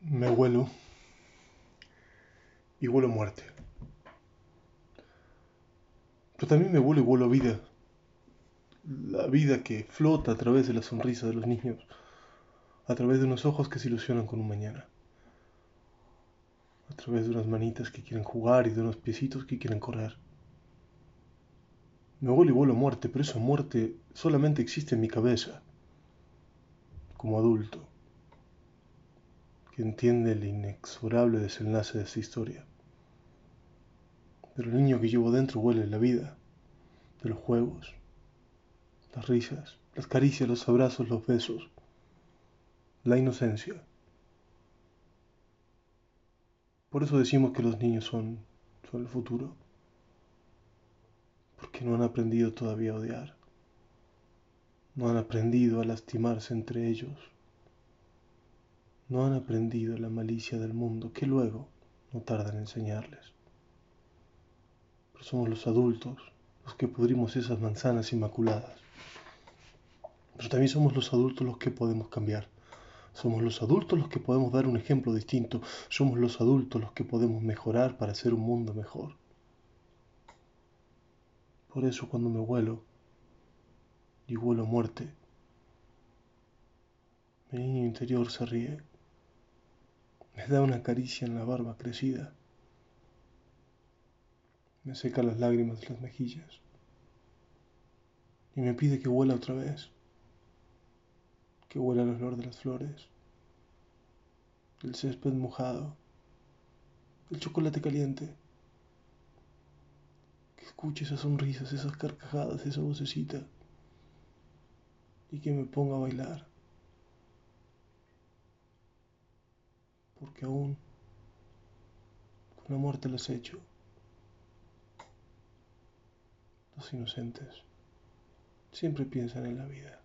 Me vuelo y vuelo muerte. Pero también me vuelo y vuelo vida. La vida que flota a través de la sonrisa de los niños, a través de unos ojos que se ilusionan con un mañana, a través de unas manitas que quieren jugar y de unos piecitos que quieren correr. Me vuelo y vuelo muerte, pero esa muerte solamente existe en mi cabeza, como adulto entiende el inexorable desenlace de esta historia. Pero el niño que llevo dentro huele la vida, de los juegos, las risas, las caricias, los abrazos, los besos, la inocencia. Por eso decimos que los niños son, son el futuro, porque no han aprendido todavía a odiar, no han aprendido a lastimarse entre ellos no han aprendido la malicia del mundo que luego no tardan en enseñarles. Pero somos los adultos los que pudrimos esas manzanas inmaculadas. Pero también somos los adultos los que podemos cambiar. Somos los adultos los que podemos dar un ejemplo distinto. Somos los adultos los que podemos mejorar para hacer un mundo mejor. Por eso cuando me vuelo y vuelo a muerte, mi niño interior se ríe. Me da una caricia en la barba crecida. Me seca las lágrimas de las mejillas. Y me pide que vuela otra vez. Que huela el olor de las flores. El césped mojado. El chocolate caliente. Que escuche esas sonrisas, esas carcajadas, esa vocecita. Y que me ponga a bailar. Porque aún con la muerte les hecho. Los inocentes siempre piensan en la vida.